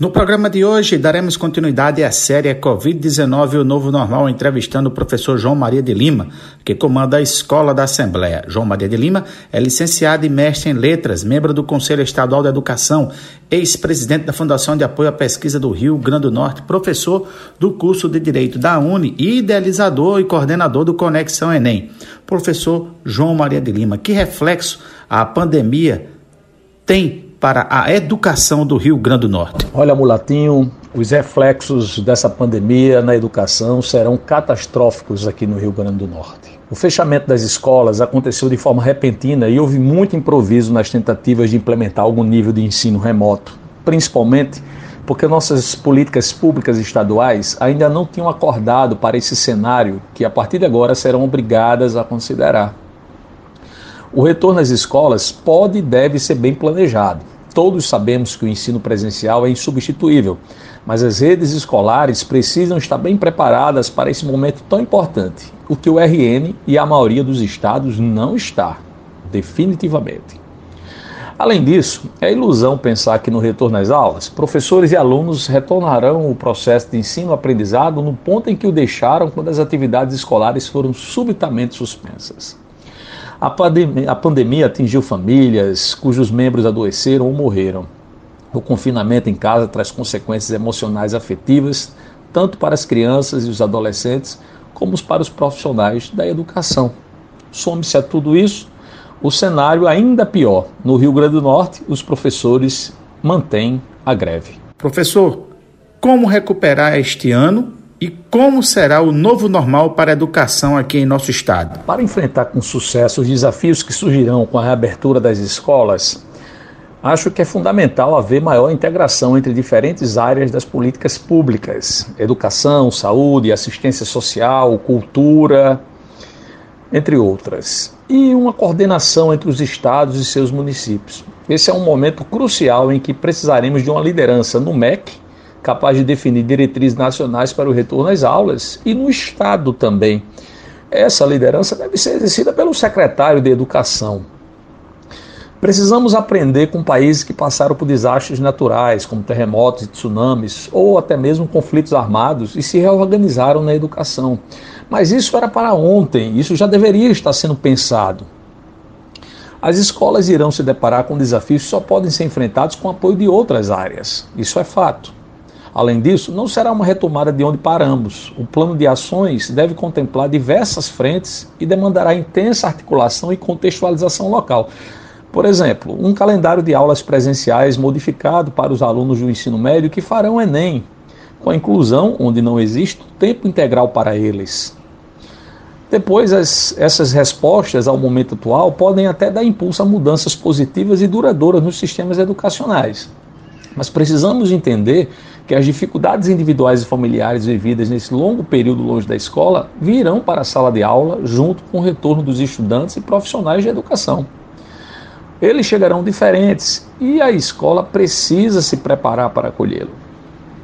No programa de hoje, daremos continuidade à série Covid-19 o Novo Normal, entrevistando o professor João Maria de Lima, que comanda a Escola da Assembleia. João Maria de Lima é licenciado e mestre em letras, membro do Conselho Estadual da Educação, ex-presidente da Fundação de Apoio à Pesquisa do Rio Grande do Norte, professor do curso de Direito da UNE e idealizador e coordenador do Conexão Enem. Professor João Maria de Lima, que reflexo a pandemia tem para a educação do Rio Grande do Norte? Olha, Mulatinho, os reflexos dessa pandemia na educação serão catastróficos aqui no Rio Grande do Norte. O fechamento das escolas aconteceu de forma repentina e houve muito improviso nas tentativas de implementar algum nível de ensino remoto, principalmente porque nossas políticas públicas estaduais ainda não tinham acordado para esse cenário que a partir de agora serão obrigadas a considerar. O retorno às escolas pode e deve ser bem planejado. Todos sabemos que o ensino presencial é insubstituível, mas as redes escolares precisam estar bem preparadas para esse momento tão importante, o que o RN e a maioria dos estados não está, definitivamente. Além disso, é ilusão pensar que no retorno às aulas, professores e alunos retornarão o processo de ensino-aprendizado no ponto em que o deixaram quando as atividades escolares foram subitamente suspensas. A pandemia, a pandemia atingiu famílias cujos membros adoeceram ou morreram. O confinamento em casa traz consequências emocionais afetivas, tanto para as crianças e os adolescentes, como para os profissionais da educação. Some-se a tudo isso o cenário ainda pior. No Rio Grande do Norte, os professores mantêm a greve. Professor, como recuperar este ano e como será o novo normal para a educação aqui em nosso estado? Para enfrentar com sucesso os desafios que surgirão com a reabertura das escolas, acho que é fundamental haver maior integração entre diferentes áreas das políticas públicas: educação, saúde, assistência social, cultura, entre outras, e uma coordenação entre os estados e seus municípios. Esse é um momento crucial em que precisaremos de uma liderança no MEC capaz de definir diretrizes nacionais para o retorno às aulas e no Estado também. Essa liderança deve ser exercida pelo secretário de Educação. Precisamos aprender com países que passaram por desastres naturais, como terremotos e tsunamis, ou até mesmo conflitos armados, e se reorganizaram na educação. Mas isso era para ontem, isso já deveria estar sendo pensado. As escolas irão se deparar com desafios que só podem ser enfrentados com apoio de outras áreas. Isso é fato. Além disso, não será uma retomada de onde paramos. O plano de ações deve contemplar diversas frentes e demandará intensa articulação e contextualização local. Por exemplo, um calendário de aulas presenciais modificado para os alunos do ensino médio que farão Enem, com a inclusão, onde não existe, tempo integral para eles. Depois, as, essas respostas ao momento atual podem até dar impulso a mudanças positivas e duradouras nos sistemas educacionais. Mas precisamos entender que as dificuldades individuais e familiares vividas nesse longo período longe da escola virão para a sala de aula junto com o retorno dos estudantes e profissionais de educação. Eles chegarão diferentes e a escola precisa se preparar para acolhê-lo.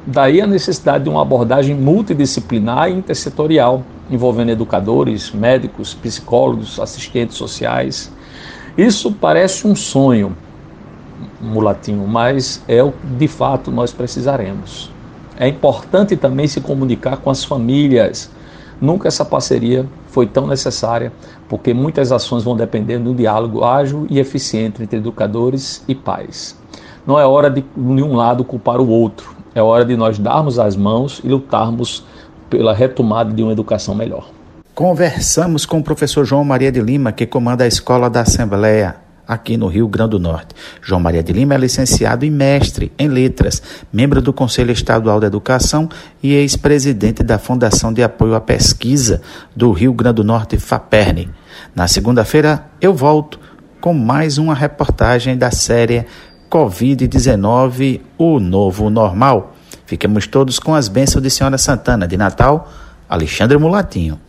Daí a necessidade de uma abordagem multidisciplinar e intersetorial, envolvendo educadores, médicos, psicólogos, assistentes sociais. Isso parece um sonho, mulatinho, mas é o que de fato nós precisaremos. É importante também se comunicar com as famílias. Nunca essa parceria foi tão necessária, porque muitas ações vão depender de um diálogo ágil e eficiente entre educadores e pais. Não é hora de, de um lado culpar o outro, é hora de nós darmos as mãos e lutarmos pela retomada de uma educação melhor. Conversamos com o professor João Maria de Lima, que comanda a Escola da Assembleia aqui no Rio Grande do Norte. João Maria de Lima é licenciado e mestre em letras, membro do Conselho Estadual da Educação e ex-presidente da Fundação de Apoio à Pesquisa do Rio Grande do Norte, FAPERN. Na segunda-feira eu volto com mais uma reportagem da série Covid-19, o novo normal. Fiquemos todos com as bênçãos de Senhora Santana de Natal, Alexandre Mulatinho.